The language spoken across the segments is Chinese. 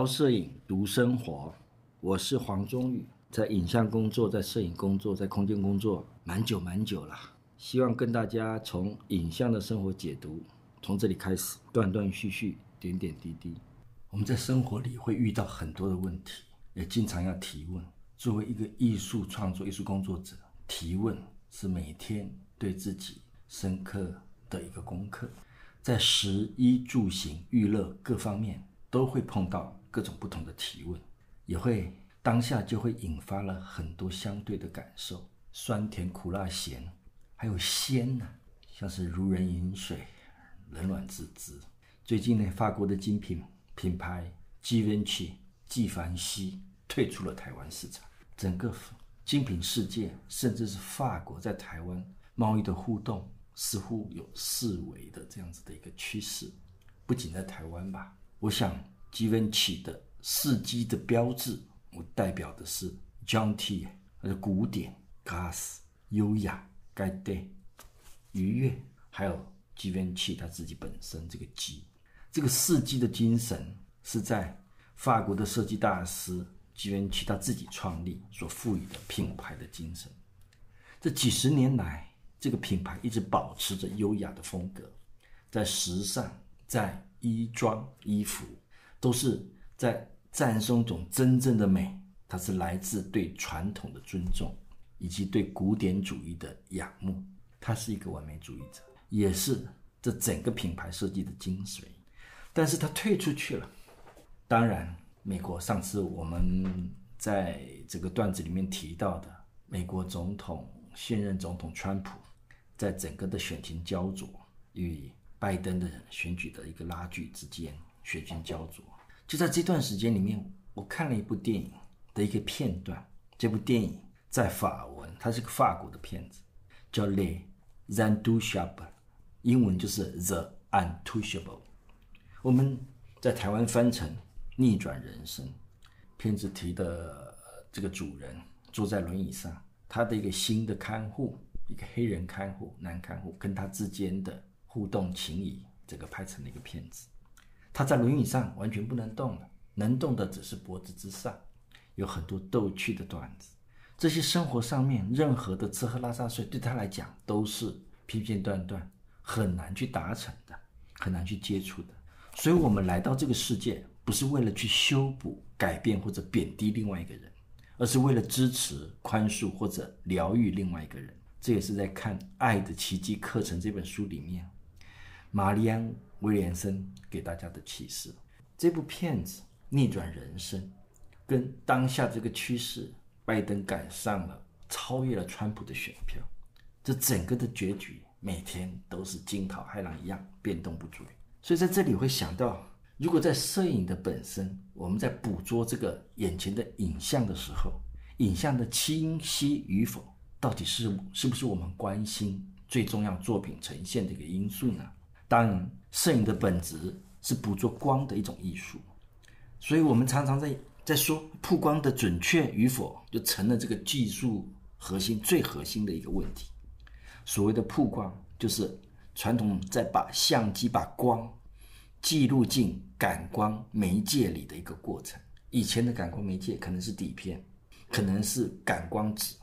聊摄影，读生活。我是黄忠宇，在影像工作，在摄影工作，在空间工作，蛮久蛮久了。希望跟大家从影像的生活解读，从这里开始，断断续续，点点滴滴。我们在生活里会遇到很多的问题，也经常要提问。作为一个艺术创作、艺术工作者，提问是每天对自己深刻的一个功课。在食衣住行娱乐各方面都会碰到各种不同的提问，也会当下就会引发了很多相对的感受，酸甜苦辣咸，还有鲜呢、像是如人饮水，冷暖自知。最近呢，法国的精品品牌 Givenchy 纪梵希退出了台湾市场，整个精品世界，甚至是法国在台湾贸易的互动。似乎有四维的这样子的一个趋势，不仅在台湾吧。我想 gvn 起的四 G 的标志，我代表的是 Gentil，还是古典、gas、优雅、Gaieté、愉悦，还有 Givenchy 他自己本身这个 G，，这个四 G 的精神是在法国的设计大师 gvn 起他自己创立所赋予的品牌的精神。这几十年来。这个品牌一直保持着优雅的风格，在时尚、在衣装、衣服，都是在赞颂一种真正的美。它是来自对传统的尊重，以及对古典主义的仰慕。他是一个完美主义者，也是这整个品牌设计的精髓。但是他退出去了。当然，美国上次我们在这个段子里面提到的美国总统现任总统川普。在整个的选情焦灼与拜登的选举的一个拉锯之间，选情焦灼。就在这段时间里面，我看了一部电影的一个片段。这部电影在法文，它是个法国的片子，叫《Les Intouchables》，英文就是《The Untouchable》。我们在台湾翻成《逆转人生》。片子提的这个主人坐在轮椅上，他的一个新的看护。一个黑人看护，男看护跟他之间的互动情谊，这个拍成了一个片子。他在轮椅上完全不能动了，能动的只是脖子之上，有很多逗趣的段子。这些生活上面任何的吃喝拉撒睡，对他来讲都是片片段段，很难去达成的，很难去接触的。所以，我们来到这个世界，不是为了去修补、改变或者贬低另外一个人，而是为了支持、宽恕或者疗愈另外一个人。这也是在看《爱的奇迹课程》这本书里面，玛丽安·威廉森给大家的启示。这部片子逆转人生，跟当下这个趋势，拜登赶上了，超越了川普的选票，这整个的结局每天都是惊涛骇浪一样变动不绝。所以在这里会想到，如果在摄影的本身，我们在捕捉这个眼前的影像的时候，影像的清晰与否。到底是是不是我们关心最重要作品呈现的一个因素呢？当然，摄影的本质是捕捉光的一种艺术，所以我们常常在在说曝光的准确与否，就成了这个技术核心最核心的一个问题。所谓的曝光，就是传统在把相机把光记录进感光媒介里的一个过程。以前的感光媒介可能是底片，可能是感光纸。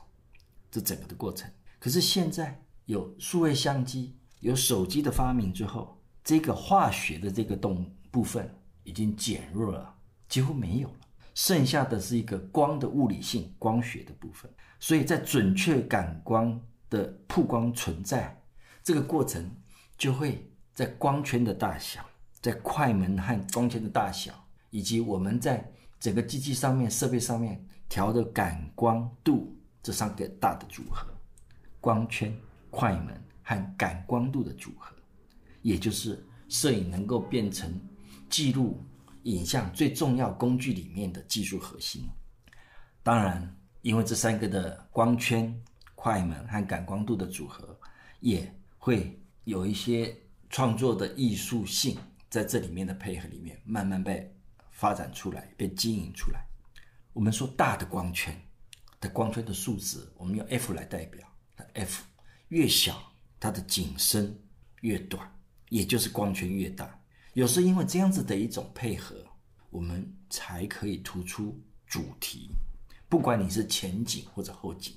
这整个的过程，可是现在有数位相机、有手机的发明之后，这个化学的这个动部分已经减弱了，几乎没有了，剩下的是一个光的物理性、光学的部分。所以在准确感光的曝光存在这个过程，就会在光圈的大小、在快门和光圈的大小，以及我们在整个机器上面、设备上面调的感光度。这三个大的组合，光圈、快门和感光度的组合，也就是摄影能够变成记录影像最重要工具里面的技术核心。当然，因为这三个的光圈、快门和感光度的组合，也会有一些创作的艺术性在这里面的配合里面，慢慢被发展出来、被经营出来。我们说大的光圈。的光圈的数值，我们用 f 来代表。f 越小，它的景深越短，也就是光圈越大。有时因为这样子的一种配合，我们才可以突出主题。不管你是前景或者后景，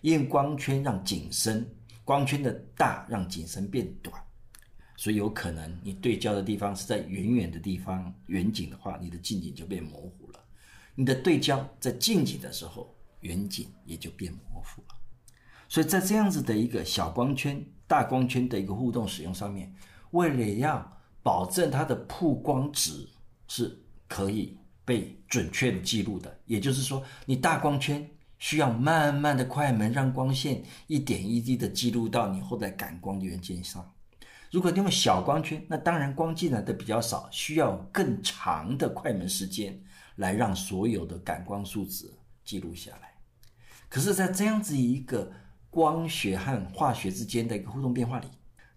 因为光圈让景深，光圈的大让景深变短，所以有可能你对焦的地方是在远远的地方，远景的话，你的近景就变模糊了；你的对焦在近景的时候，远景也就变模糊了。所以在这样子的一个小光圈、大光圈的一个互动使用上面，为了要保证它的曝光值是可以被准确的记录的，也就是说，你大光圈需要慢慢的快门，让光线一点一滴的记录到你后台感光的元件上。如果你用小光圈，那当然光进来的比较少，需要更长的快门时间来让所有的感光数值记录下来。可是，在这样子一个光学和化学之间的一个互动变化里，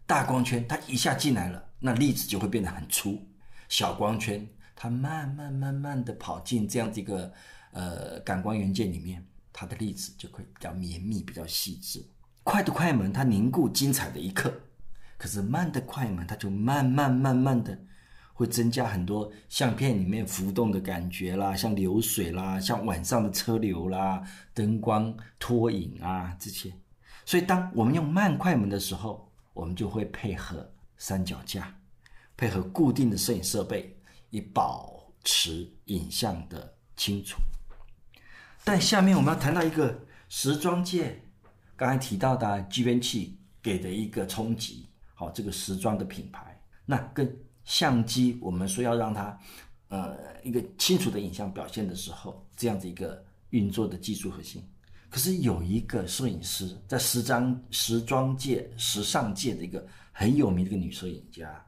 大光圈它一下进来了，那粒子就会变得很粗；小光圈。它慢慢慢慢的跑进这样子一个呃感光元件里面，它的粒子就会比较绵密、比较细致。快的快门它凝固精彩的一刻，可是慢的快门它就慢慢慢慢的会增加很多相片里面浮动的感觉啦，像流水啦，像晚上的车流啦，灯光拖影啊这些。所以当我们用慢快门的时候，我们就会配合三脚架，配合固定的摄影设备。以保持影像的清楚，但下面我们要谈到一个时装界刚才提到的机缘器给的一个冲击。好，这个时装的品牌，那跟相机，我们说要让它呃一个清楚的影像表现的时候，这样子一个运作的技术核心。可是有一个摄影师在时装时装界、时尚界的一个很有名的一个女摄影家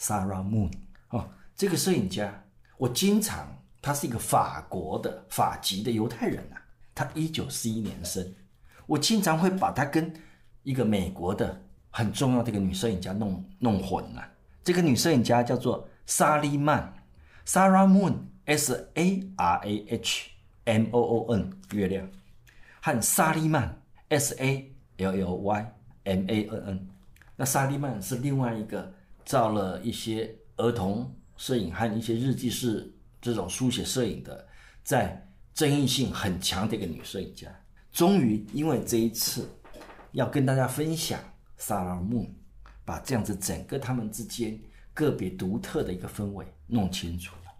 ，Sarah Moon 哦。这个摄影家，我经常，他是一个法国的法籍的犹太人啊，他一九四一年生，我经常会把他跟一个美国的很重要的一个女摄影家弄弄混了。这个女摄影家叫做莎莉曼，Sarah Moon，S A R A H M O O N，月亮，和莎莉曼，S A L L Y M A N N。那莎莉曼是另外一个照了一些儿童。摄影和一些日记式这种书写摄影的，在争议性很强的一个女摄影家，终于因为这一次要跟大家分享 Sarah Moon，把这样子整个他们之间个别独特的一个氛围弄清楚了。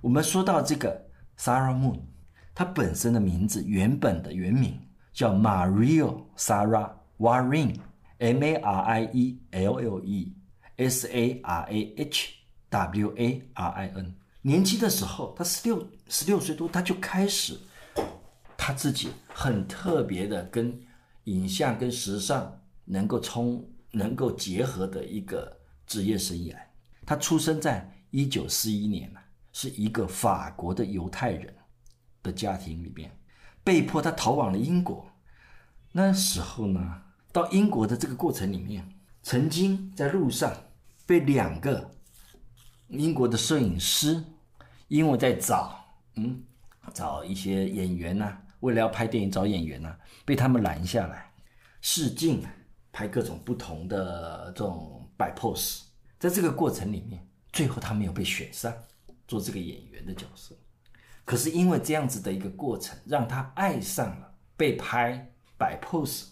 我们说到这个 Sarah Moon，她本身的名字原本的原名叫 Mario Sarah Warren，M A R I E L L E S A R A H。W A R I N，年轻的时候，他十六十六岁多，他就开始他自己很特别的跟影像跟时尚能够冲能够结合的一个职业生涯。他出生在一九四一年，是一个法国的犹太人的家庭里面，被迫他逃往了英国。那时候呢，到英国的这个过程里面，曾经在路上被两个。英国的摄影师，因为在找，嗯，找一些演员呐、为了要拍电影找演员呐、被他们拦下来试镜，拍各种不同的这种摆 pose。在这个过程里面，最后他没有被选上做这个演员的角色。可是因为这样子的一个过程，让他爱上了被拍摆 pose，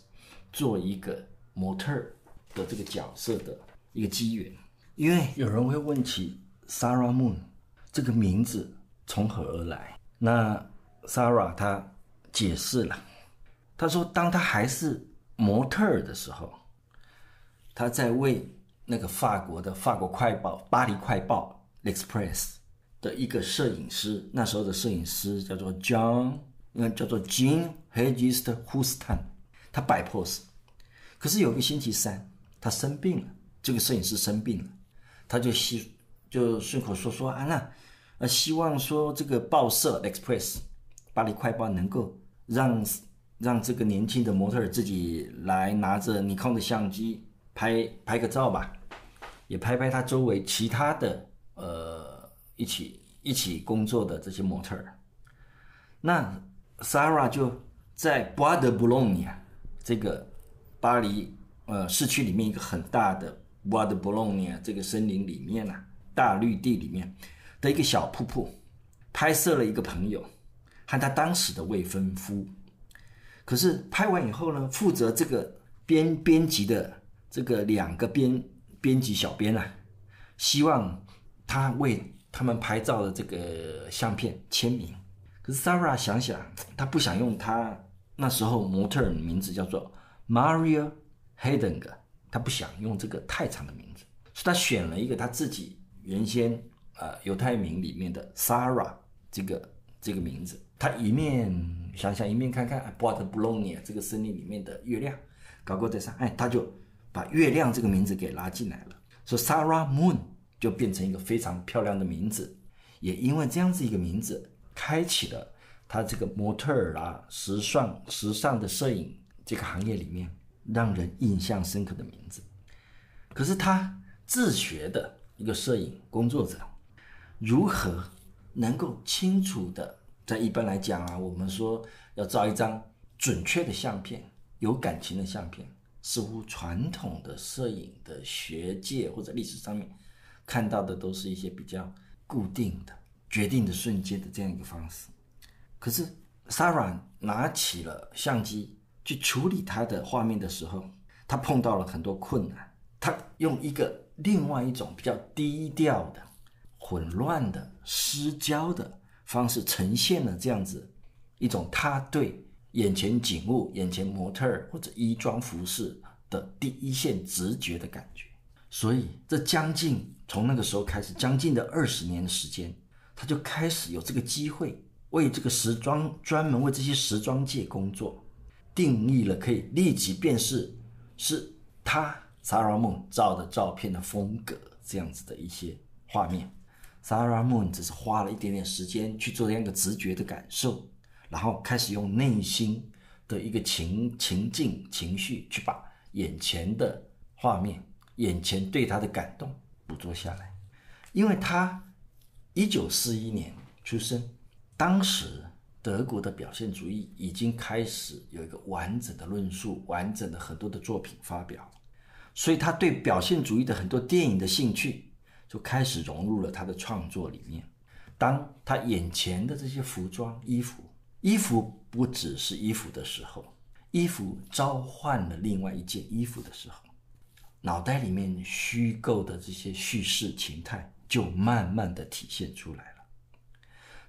做一个模特的这个角色的一个机缘。因为有人会问起。Sarah Moon 这个名字从何而来？那 Sarah 她解释了，她说，当她还是模特的时候，她在为那个法国的法国快报《巴黎快报》Express 的一个摄影师，那时候的摄影师叫做 John，那叫做 Jean Hegist Houstan，他摆 pose。可是有个星期三，他生病了，这个摄影师生病了，他就希。就顺口说说啊，那呃，希望说这个报社 Express 巴黎快报能够让让这个年轻的模特自己来拿着尼康的相机拍拍个照吧，也拍拍他周围其他的呃一起一起工作的这些模特儿。那 Sarah 就在 Bois de Boulogne 这个巴黎呃市区里面一个很大的 Bois de Boulogne 这个森林里面呢、啊。大绿地里面，的一个小瀑布，拍摄了一个朋友和他当时的未婚夫。可是拍完以后呢，负责这个编编辑的这个两个编编辑小编啊，希望他为他们拍照的这个相片签名。可是 Sarah 想想，她不想用她那时候模特名字叫做 Maria Heidegger，他不想用这个太长的名字，所以她选了一个她自己原先呃犹太名里面的 Sarah 这个这个名字。她一面想想，一面看看 Boat Boulogne 这个森林里面的月亮，搞过在上，哎，他就把月亮这个名字给拉进来了，说 Sarah Moon 就变成一个非常漂亮的名字，也因为这样子一个名字。开启了他这个模特儿啊，时尚时尚的摄影这个行业里面让人印象深刻的名字。可是他自学的一个摄影工作者，如何能够清楚的在一般来讲啊，我们说要照一张准确的相片，有感情的相片，似乎传统的摄影的学界或者历史上面看到的都是一些比较固定的。决定的瞬间的这样一个方式，可是 Sarah 拿起了相机去处理他的画面的时候，他碰到了很多困难。他用一个另外一种比较低调的、混乱的、失焦的方式呈现了这样子一种他对眼前景物、眼前模特儿或者衣装服饰的第一线直觉的感觉。所以，这将近从那个时候开始，将近的二十年的时间。他就开始有这个机会为这个时装专门为这些时装界工作，定义了可以立即辨识是他 Sarah Moon 照的照片的风格这样子的一些画面。Sarah Moon 只是花了一点点时间去做这样一个直觉的感受，然后开始用内心的一个情情境情绪去把眼前的画面、眼前对他的感动捕捉下来，因为他。一九四一年出生，当时德国的表现主义已经开始有一个完整的论述，完整的很多的作品发表，所以他对表现主义的很多电影的兴趣就开始融入了他的创作里面。当他眼前的这些服装、衣服，衣服不只是衣服的时候，衣服召唤了另外一件衣服的时候，脑袋里面虚构的这些叙事情态。就慢慢的体现出来了。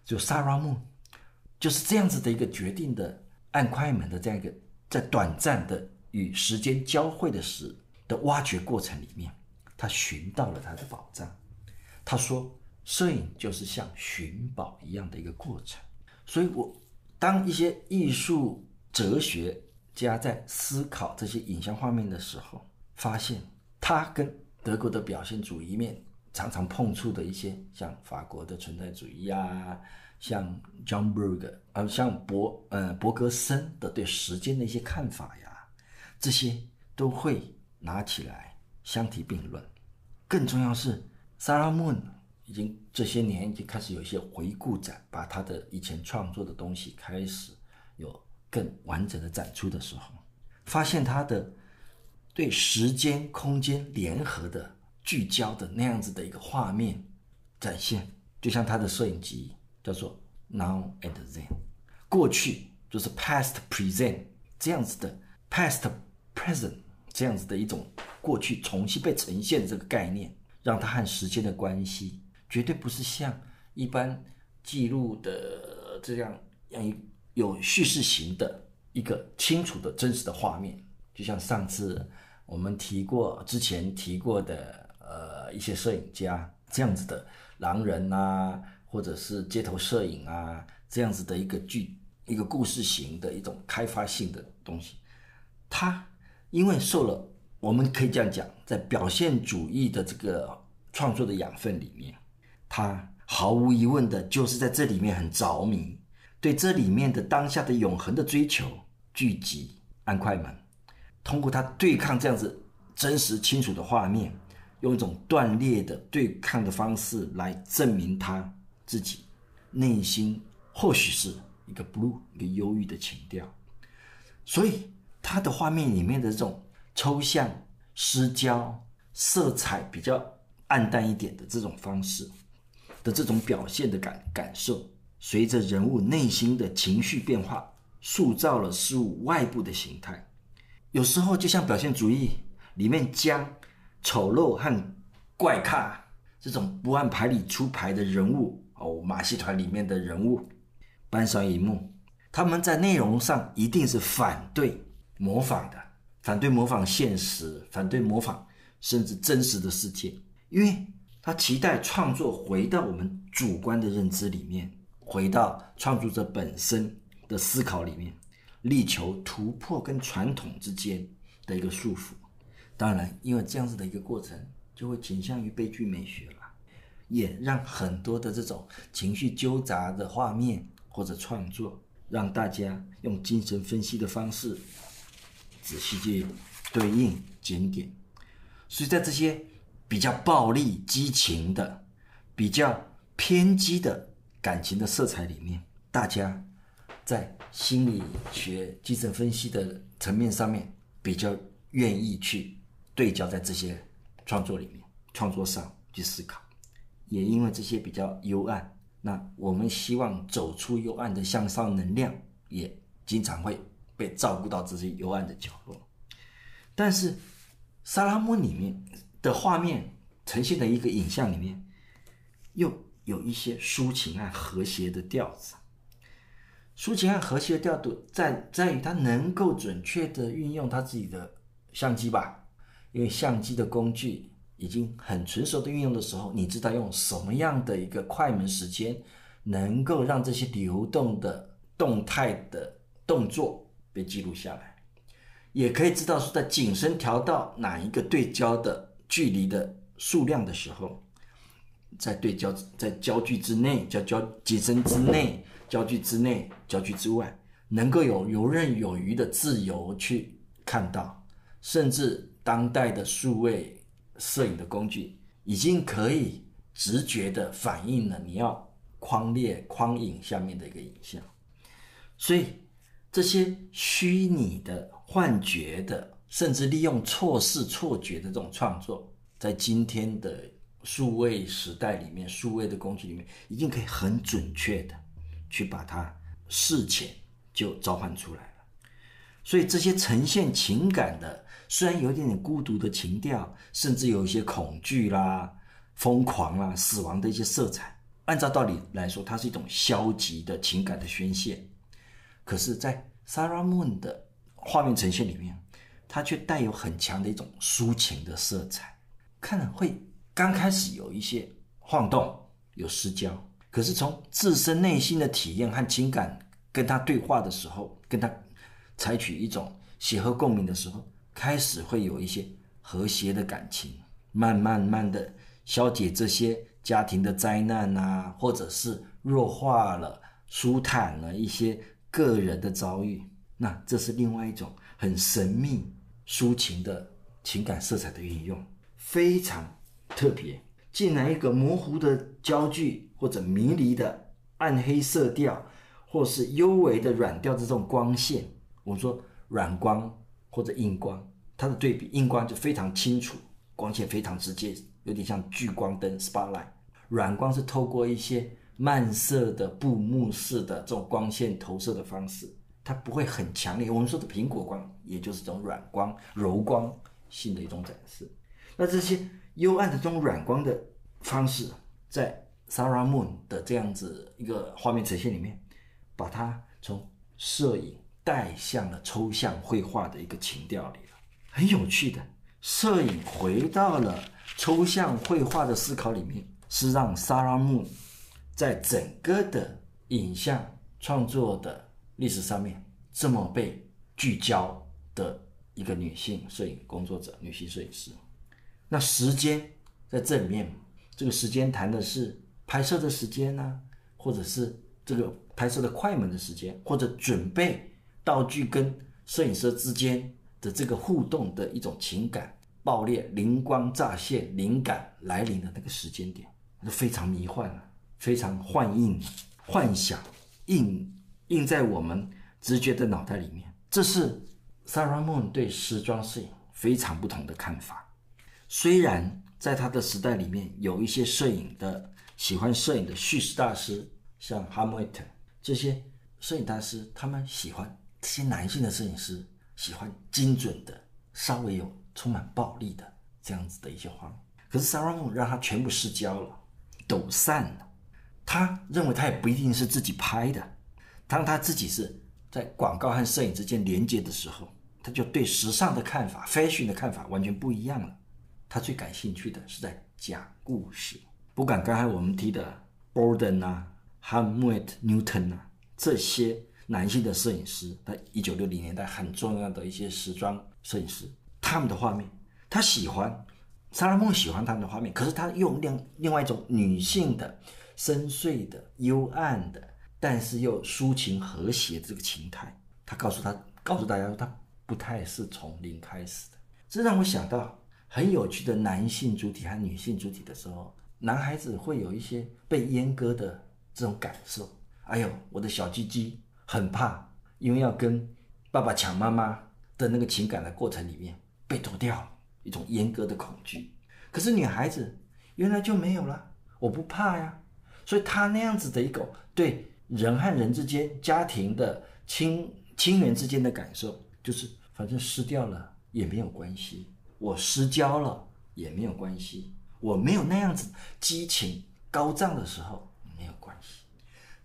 就萨拉木就是这样子的一个决定的按快门的这样一个在短暂的与时间交汇的时的挖掘过程里面，他寻到了他的宝藏。他说，摄影就是像寻宝一样的一个过程。所以我当一些艺术哲学家在思考这些影像画面的时候，发现他跟德国的表现主义面。常常碰触的一些，像法国的存在主义呀、啊，像 John Berger，呃，像博，呃，伯格森的对时间的一些看法呀，这些都会拿起来相提并论。更重要是，Sarah Moon 已经这些年已经开始有一些回顾展，把他的以前创作的东西开始有更完整的展出的时候，发现他的对时间空间联合的。聚焦的那样子的一个画面展现，就像他的摄影机叫做 Now and Then，过去就是 Past Present 这样子的 Past Present 这样子的一种过去重新被呈现的这个概念，让他和时间的关系绝对不是像一般记录的这样样有叙事型的一个清楚的真实的画面，就像上次我们提过之前提过的。呃，一些摄影家这样子的狼人啊，或者是街头摄影啊，这样子的一个剧，一个故事型的一种开发性的东西，他因为受了，我们可以这样讲，在表现主义的这个创作的养分里面，他毫无疑问的就是在这里面很着迷，对这里面的当下的永恒的追求，聚集按快门，通过他对抗这样子真实清楚的画面。用一种断裂的对抗的方式来证明他自己内心或许是一个 blue 一个忧郁的情调，所以他的画面里面的这种抽象、失焦、色彩比较暗淡一点的这种方式，的这种表现的感感受，随着人物内心的情绪变化，塑造了事物外部的形态。有时候就像表现主义里面将丑陋和怪咖这种不按牌理出牌的人物哦，马戏团里面的人物搬上荧幕，他们在内容上一定是反对模仿的，反对模仿现实，反对模仿甚至真实的世界，因为。他期待创作回到我们主观的认知里面，回到创作者本身的思考里面，力求突破跟传统之间的一个束缚。当然，因为这样子的一个过程，就会倾向于悲剧美学了，也让很多的这种情绪纠杂的画面或者创作，让大家用精神分析的方式仔细去对应检点。所以在这些。比较暴力、激情的、比较偏激的感情的色彩里面，大家在心理学、精神分析的层面上面比较愿意去对焦在这些创作里面、创作上去思考。也因为这些比较幽暗，那我们希望走出幽暗的向上能量，也经常会被照顾到这些幽暗的角落。但是萨拉蒙里面。的画面呈现的一个影像里面，又有一些抒情啊和谐的调子。抒情和和谐的调度在在于它能够准确的运用它自己的相机吧，因为相机的工具已经很纯熟的运用的时候，你知道用什么样的一个快门时间，能够让这些流动的动态的动作被记录下来，也可以知道说在景深调到哪一个对焦的。距离的数量的时候，在对焦在焦距之内，叫焦景深之内，焦距之内，焦距之外，能够有游刃有余的自由去看到，甚至当代的数位摄影的工具已经可以直觉的反映了你要框列框影下面的一个影像，所以这些虚拟的幻觉的。甚至利用错视、错觉的这种创作，在今天的数位时代里面，数位的工具里面，已经可以很准确的去把它事前就召唤出来了。所以这些呈现情感的，虽然有一点点孤独的情调，甚至有一些恐惧啦、疯狂啦、死亡的一些色彩，按照道理来说，它是一种消极的情感的宣泄。可是，在 Sarah Moon 的画面呈现里面，它却带有很强的一种抒情的色彩，看了会刚开始有一些晃动，有失焦，可是从自身内心的体验和情感跟他对话的时候，跟他采取一种协和共鸣的时候，开始会有一些和谐的感情，慢慢慢的消解这些家庭的灾难啊，或者是弱化了、舒坦了一些个人的遭遇，那这是另外一种很神秘。抒情的情感色彩的运用非常特别，进来一个模糊的焦距，或者迷离的暗黑色调，或是幽微的软调的这种光线。我们说软光或者硬光，它的对比，硬光就非常清楚，光线非常直接，有点像聚光灯 （spotlight）。软光是透过一些漫射的布幕式的这种光线投射的方式。它不会很强烈，我们说的苹果光，也就是这种软光、柔光性的一种展示。那这些幽暗的这种软光的方式，在 Sarah Moon 的这样子一个画面呈现里面，把它从摄影带向了抽象绘画的一个情调里了。很有趣的，摄影回到了抽象绘画的思考里面，是让 Sarah Moon 在整个的影像创作的。历史上面这么被聚焦的一个女性摄影工作者、女性摄影师，那时间在这里面，这个时间谈的是拍摄的时间呢、或者是这个拍摄的快门的时间，或者准备道具跟摄影师之间的这个互动的一种情感爆裂、灵光乍现、灵感来临的那个时间点，那非常迷幻了，非常幻映、幻想、映。印在我们直觉的脑袋里面，这是 Sarah Moon 对时装摄影非常不同的看法。虽然在他的时代里面有一些摄影的喜欢摄影的叙事大师，像哈姆特这些摄影大师，他们喜欢这些男性的摄影师，喜欢精准的、稍微有充满暴力的这样子的一些画面。可是萨拉蒙让他全部失焦了，抖散了。他认为他也不一定是自己拍的，当他自己是在广告和摄影之间连接的时候，他就对时尚的看法、fashion 的看法完全不一样了。他最感兴趣的是在讲故事。不管刚才我们提的 Borden 啊、Helmut Newton 啊这些男性的摄影师，在一九六零年代很重要的一些时装摄影师，他们的画面，他喜欢，萨拉蒙喜欢他们的画面，可是他用另另外一种女性的、深邃的、幽暗的，但是又抒情和谐的这个情态，他告诉他，告诉大家说，他不太是从零开始的。这让我想到很有趣的男性主体和女性主体的时候。男孩子会有一些被阉割的这种感受，哎呦，我的小鸡鸡很怕，因为要跟爸爸抢妈妈的那个情感的过程里面被夺掉，一种阉割的恐惧。可是女孩子原来就没有了，我不怕呀。所以她那样子的一个对人和人之间、家庭的亲亲缘之间的感受，就是反正失掉了也没有关系，我失焦了也没有关系。我没有那样子激情高涨的时候，没有关系。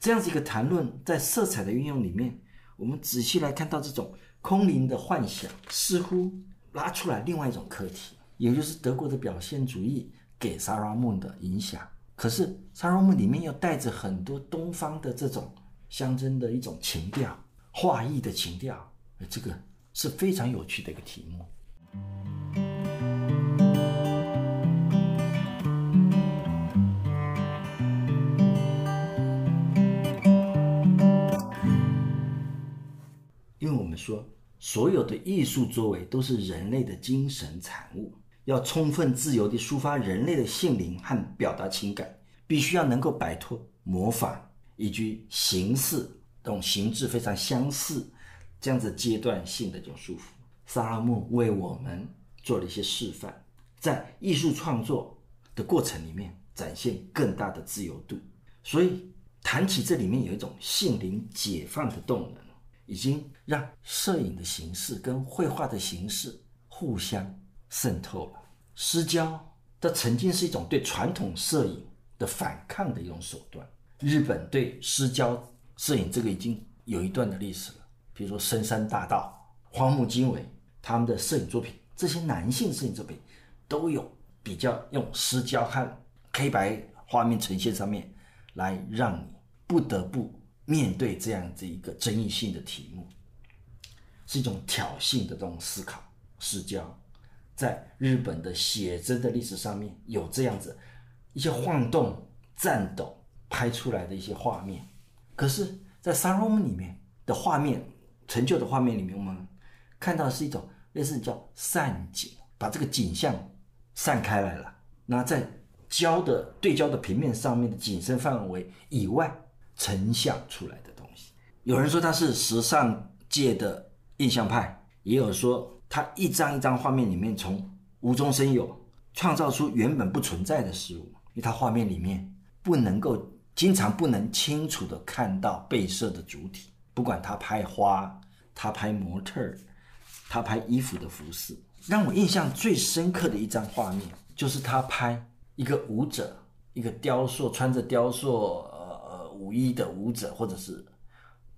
这样子一个谈论，在色彩的运用里面，我们仔细来看到这种空灵的幻想，似乎拉出来另外一种课题，也就是德国的表现主义给萨拉蒙的影响。可是萨拉蒙里面又带着很多东方的这种象征的一种情调，画意的情调，这个是非常有趣的一个题目。因为我们说所有的艺术作为都是人类的精神产物，要充分自由地抒发人类的性灵和表达情感，必须要能够摆脱模仿以及形式这种形制非常相似这样子阶段性的这种束缚。萨拉木为我们做了一些示范，在艺术创作的过程里面展现更大的自由度。所以谈起这里面有一种性灵解放的动能。已经让摄影的形式跟绘画的形式互相渗透了。失焦，这曾经是一种对传统摄影的反抗的一种手段。日本对失焦摄影这个已经有一段的历史了。比如说深山大道、荒木经惟他们的摄影作品，这些男性摄影作品都有比较用失焦和黑白画面呈现上面来让你不得不。面对这样子一个争议性的题目，是一种挑衅的这种思考。视角，在日本的写真的历史上面有这样子一些晃动、颤抖拍出来的一些画面。可是，在萨拉蒙里面的画面，成就的画面里面，我们看到的是一种类似叫散景，把这个景象散开来了。那在焦的对焦的平面上面的景深范围以外。成像出来的东西，有人说他是时尚界的印象派，也有说他一张一张画面里面从无中生有，创造出原本不存在的事物。因为他画面里面不能够经常不能清楚地看到被摄的主体，不管他拍花，他拍模特儿，他拍衣服的服饰。让我印象最深刻的一张画面，就是他拍一个舞者，一个雕塑，穿着雕塑。舞衣的舞者，或者是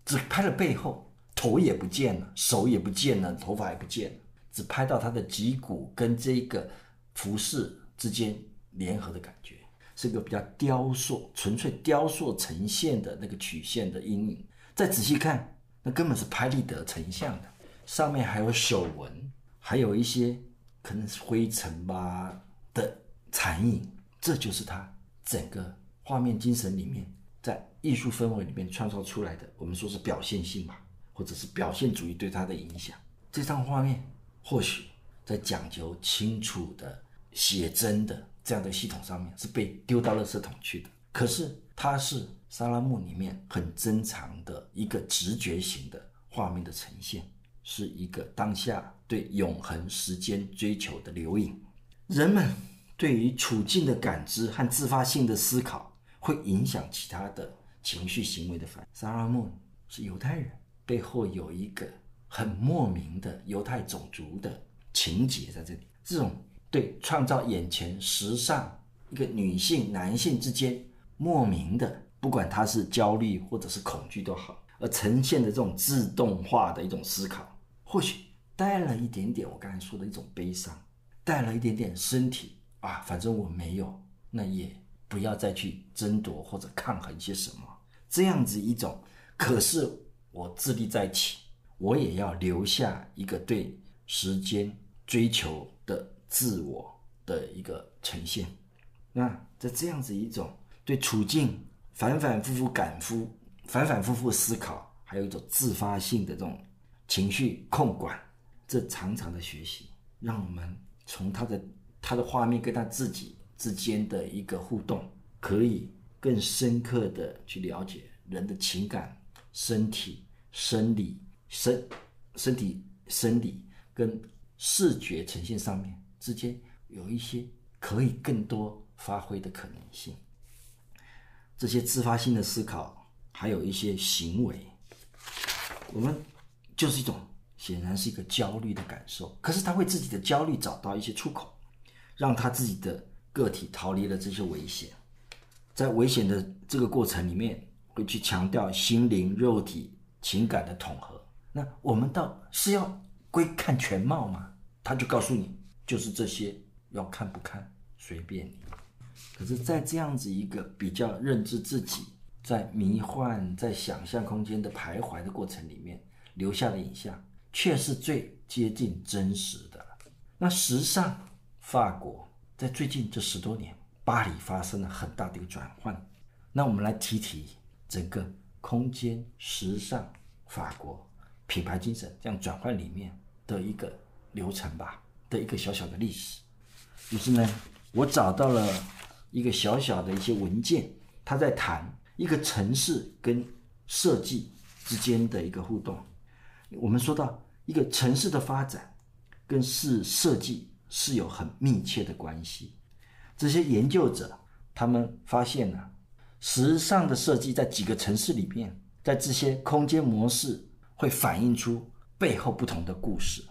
只拍了背后，头也不见了，手也不见了，头发也不见了，只拍到他的脊骨跟这个服饰之间联合的感觉，是一个比较雕塑、纯粹雕塑呈现的那个曲线的阴影。再仔细看，那根本是拍立得成像的，上面还有手纹，还有一些可能是灰尘吧的残影，这就是他整个画面精神里面。在艺术氛围里面创造出来的，我们说是表现性吧，或者是表现主义对它的影响。这张画面或许在讲究清楚的写真的这样的系统上面是被丢到垃圾桶去的，可是它是萨拉木里面很珍藏的一个直觉型的画面的呈现，是一个当下对永恒时间追求的留影。人们对于处境的感知和自发性的思考。会影响其他的情绪行为的反应。萨拉蒙是犹太人，背后有一个很莫名的犹太种族的情结在这里。这种对创造眼前时尚一个女性、男性之间莫名的，不管他是焦虑或者是恐惧都好，而呈现的这种自动化的一种思考，或许带了一点点我刚才说的一种悲伤，带了一点点身体啊，反正我没有，那也不要再去争夺或者抗衡些什么，这样子一种。可是我自立在起，我也要留下一个对时间追求的自我的一个呈现。那在这样子一种对处境反反复复感复、反反复复思考，还有一种自发性的这种情绪控管，这长长的学习，让我们从他的他的画面跟他自己之间的一个互动，可以更深刻的去了解人的情感、身体、生理、身身体、生理跟视觉呈现上面之间有一些可以更多发挥的可能性。这些自发性的思考，还有一些行为，我们就是一种显然是一个焦虑的感受。可是他为自己的焦虑找到一些出口，让他自己的个体逃离了这些危险。在危险的这个过程里面，会去强调心灵、肉体、情感的统合。那我们倒是要归看全貌吗？他就告诉你，就是这些，要看不看随便你。可是，在这样子一个比较认知自己，在迷幻、在想象空间的徘徊的过程里面，留下的影像，却是最接近真实的。那时尚，法国在最近这十多年，巴黎发生了很大的一个转换。那我们来提提整个空间、时尚、法国品牌精神这样转换里面的一个流程吧，的一个小小的历史。就是呢，我找到了。一个小小的一些文件，他在谈一个城市跟设计之间的一个互动。我们说到一个城市的发展跟是设计是有很密切的关系。这些研究者他们发现呢，时尚的设计在几个城市里面，在这些空间模式会反映出背后不同的故事。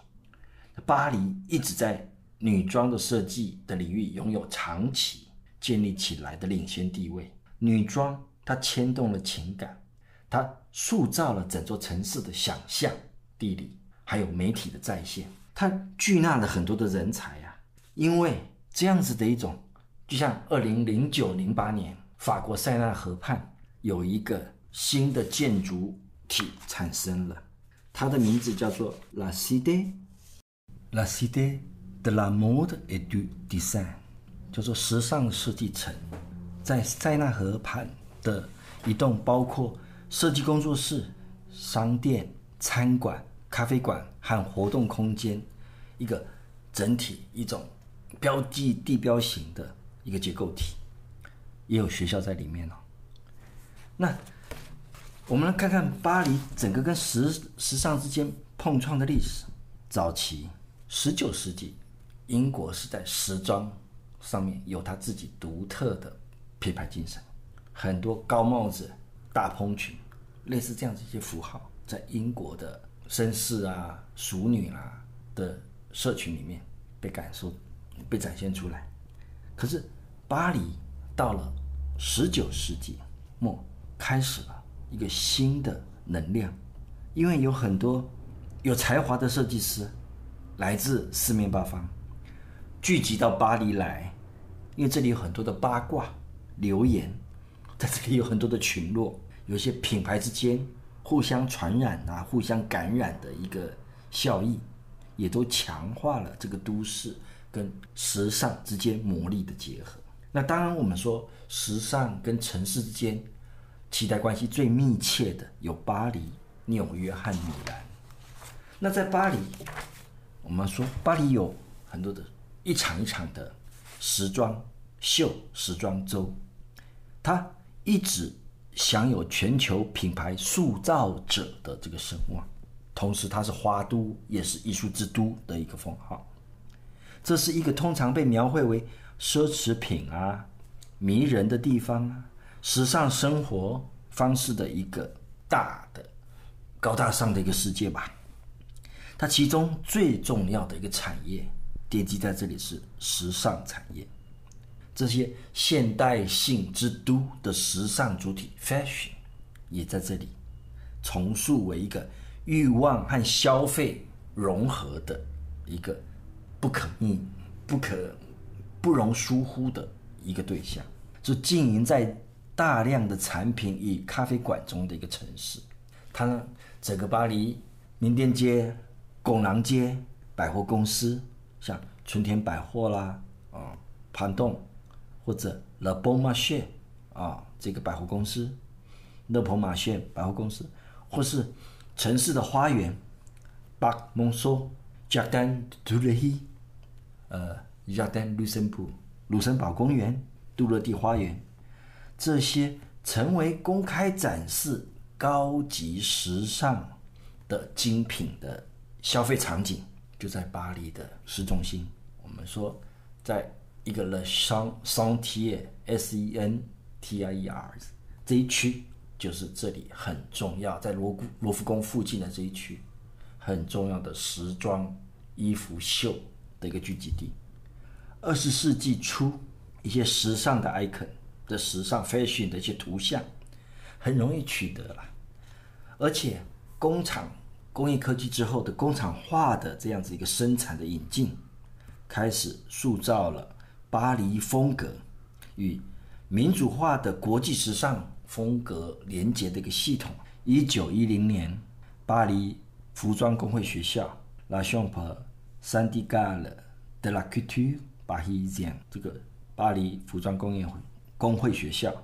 巴黎一直在女装的设计的领域拥有长期。建立起来的领先地位，女装它牵动了情感，它塑造了整座城市的想象、地理，还有媒体的再现，它聚纳了很多的人才呀、啊。因为这样子的一种，就像二零零九零八年法国塞纳河畔有一个新的建筑体产生了，它的名字叫做 La Cité，La Cité de la Mode et du Design。叫做时尚设计城，在塞纳河畔的一栋包括设计工作室、商店、餐馆、咖啡馆和活动空间，一个整体一种标记地标型的一个结构体，也有学校在里面哦。那我们来看看巴黎整个跟时时尚之间碰撞的历史。早期十九世纪，英国是在时装。上面有他自己独特的品牌精神，很多高帽子、大蓬裙，类似这样子一些符号，在英国的绅士啊、淑女啊的社群里面被感受、被展现出来。可是巴黎到了十九世纪末，开始了一个新的能量，因为有很多有才华的设计师来自四面八方。聚集到巴黎来，因为这里有很多的八卦流言，在这里有很多的群落，有些品牌之间互相传染啊、互相感染的一个效益，也都强化了这个都市跟时尚之间魔力的结合。那当然，我们说时尚跟城市之间期待关系最密切的有巴黎、纽约和米兰。那在巴黎，我们说巴黎有很多的。一场一场的时装秀、时装周，它一直享有全球品牌塑造者的这个声望，同时它是花都，也是艺术之都的一个封号。这是一个通常被描绘为奢侈品啊、迷人的地方啊、时尚生活方式的一个大的、高大上的一个世界吧。它其中最重要的一个产业，奠基在这里是时尚产业。这些现代性之都的时尚主体 （fashion） 也在这里重塑为一个欲望和消费融合的一个不可逆、不可不容疏忽的一个对象，是经营在大量的产品与咖啡馆中的一个城市。它呢，整个巴黎名店街、拱廊街、百货公司，像春天百货啦，啊，潘洞。或者乐邦马歇啊这个百货公司勒蓬马歇百货公司或是城市的花园巴蒙索 jardin durai ya dan lu 卢森堡公园杜勒蒂花园这些成为公开展示高级时尚的精品的消费场景就在巴黎的市中心。我们说在一个 Le Sentier，S-E-N-T-I-E-R，这一区就是这里很重要，在罗罗浮宫附近的这一区，很重要的时装衣服秀的一个聚集地。二十世纪初，一些时尚的 icon 的时尚 fashion 的一些图像，很容易取得了，而且工厂工业科技之后的工厂化的这样子一个生产的引进，开始塑造了。巴黎风格与民主化的国际时尚风格连接的一个系统。一九一零年，巴黎服装工会学校 La Chambre Syndicale de la Couture Parisienne 这个巴黎服装工业工会学校，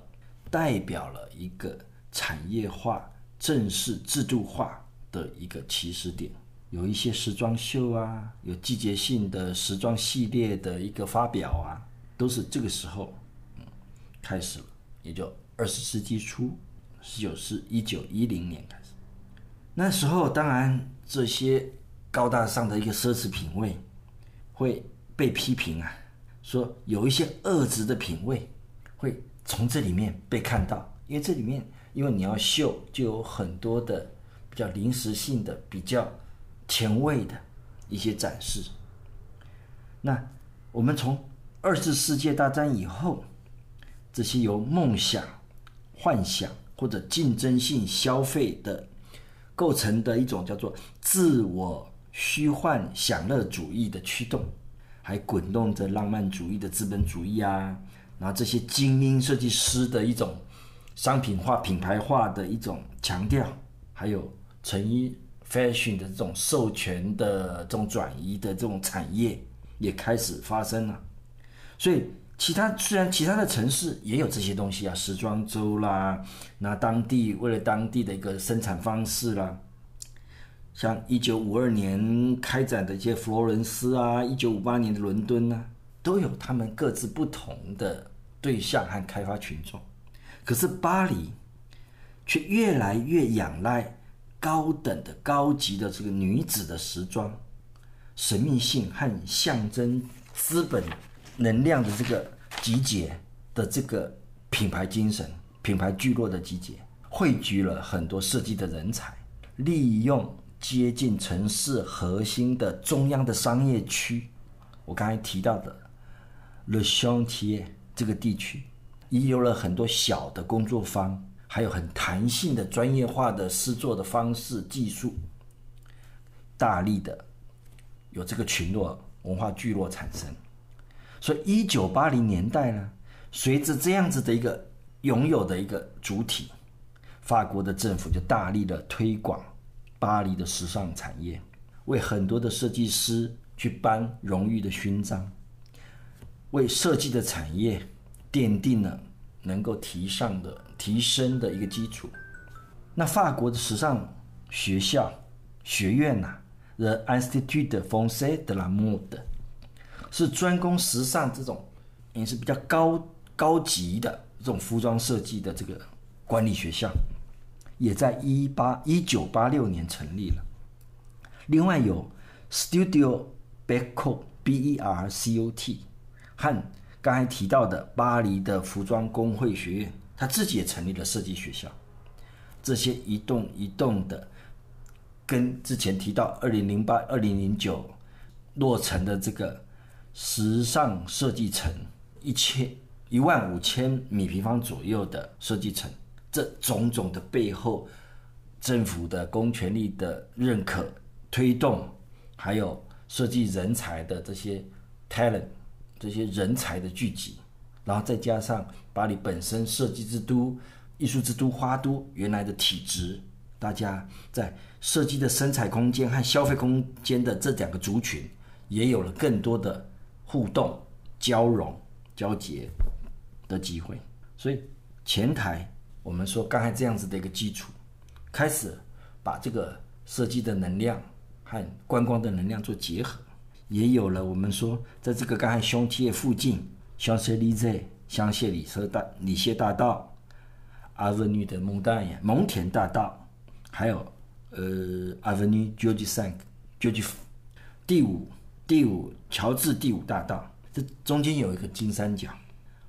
代表了一个产业化、正式制度化的一个起始点。有一些时装秀啊，有季节性的时装系列的一个发表啊，都是这个时候，嗯，开始了，也就二十世纪初，十九世一九一零年开始。那时候当然这些高大上的一个奢侈品味会被批评啊，说有一些恶质的品味会从这里面被看到，因为这里面因为你要秀，就有很多的比较临时性的比较。前卫的一些展示。那我们从二次世界大战以后，这些由梦想、幻想或者竞争性消费的构成的一种叫做自我虚幻享乐主义的驱动，还滚动着浪漫主义的资本主义啊，然后这些精英设计师的一种商品化、品牌化的一种强调，还有成衣。Fashion 的这种授权的这种转移的这种产业也开始发生了，所以其他虽然其他的城市也有这些东西啊，时装周啦，那当地为了当地的一个生产方式啦，像一九五二年开展的一些佛罗伦斯啊，一九五八年的伦敦啊，都有他们各自不同的对象和开发群众，可是巴黎却越来越仰赖。高等的、高级的这个女子的时装，神秘性和象征资本能量的这个集结的这个品牌精神、品牌聚落的集结，汇聚了很多设计的人才，利用接近城市核心的中央的商业区，我刚才提到的 Le Chantier 这个地区，也有了很多小的工作坊。还有很弹性的专业化的诗作的方式技术，大力的有这个群落文化聚落产生，所以一九八零年代呢，随着这样子的一个拥有的一个主体，法国的政府就大力的推广巴黎的时尚产业，为很多的设计师去颁荣誉的勋章，为设计的产业奠定了能够提上的。提升的一个基础。那法国的时尚学校学院呐，The Institut Français de la Mode，是专攻时尚这种也是比较高高级的这种服装设计的这个管理学校，也在一八一九八六年成立了。另外有 Studio Bercot B-E-R-C-O-T 和刚才提到的巴黎的服装工会学院。他自己也成立了设计学校。这些一栋一栋的，跟之前提到二零零八、二零零九落成的这个时尚设计城，一千一万五千米平方左右的设计城，这种种的背后，政府的公权力的认可、推动，还有设计人才的这些 talent，这些人才的聚集，然后再加上巴黎本身设计之都。艺术之都花都原来的体质，大家在设计的生产空间和消费空间的这两个族群，也有了更多的互动、交融、交结的机会。所以前台我们说刚才这样子的一个基础，开始把这个设计的能量和观光的能量做结合，也有了我们说在这个刚才胸贴附近，香榭丽舍、香榭里舍大里谢大道。Avenue 的蒙大爷蒙田大道，还有呃 Avenue George V George 第五第五乔治第五大道，这中间有一个金三角，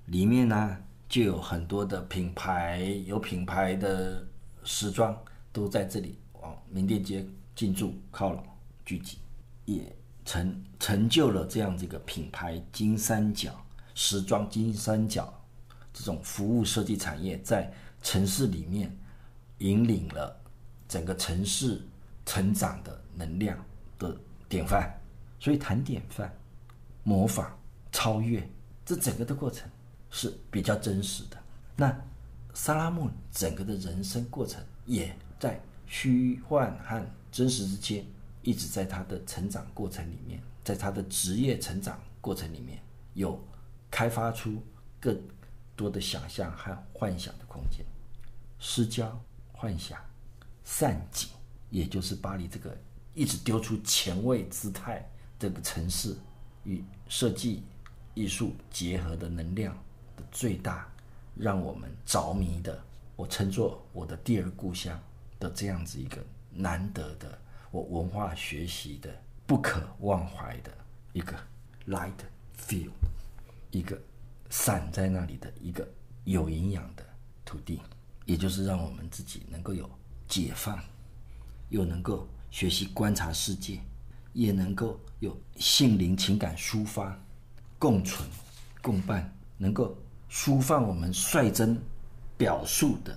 里面呢就有很多的品牌，有品牌的时装都在这里往名店街进驻靠拢聚集，也成成就了这样这个品牌金三角时装金三角这种服务设计产业在。城市里面引领了整个城市成长的能量的典范，所以谈典范、模仿、超越，这整个的过程是比较真实的。那萨拉木整个的人生过程也在虚幻和真实之间，一直在他的成长过程里面，在他的职业成长过程里面，有开发出更多的想象和幻想的空间。失焦、幻想、散景，也就是巴黎这个一直丢出前卫姿态这个城市与设计艺术结合的能量的最大，让我们着迷的，我称作我的第二故乡的这样子一个难得的我文化学习的不可忘怀的一个 light field，一个散在那里的一个有营养的土地。也就是让我们自己能够有解放，又能够学习观察世界，也能够有心灵情感抒发、共存、共伴，能够抒放我们率真表述的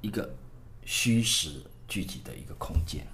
一个虚实聚集的一个空间。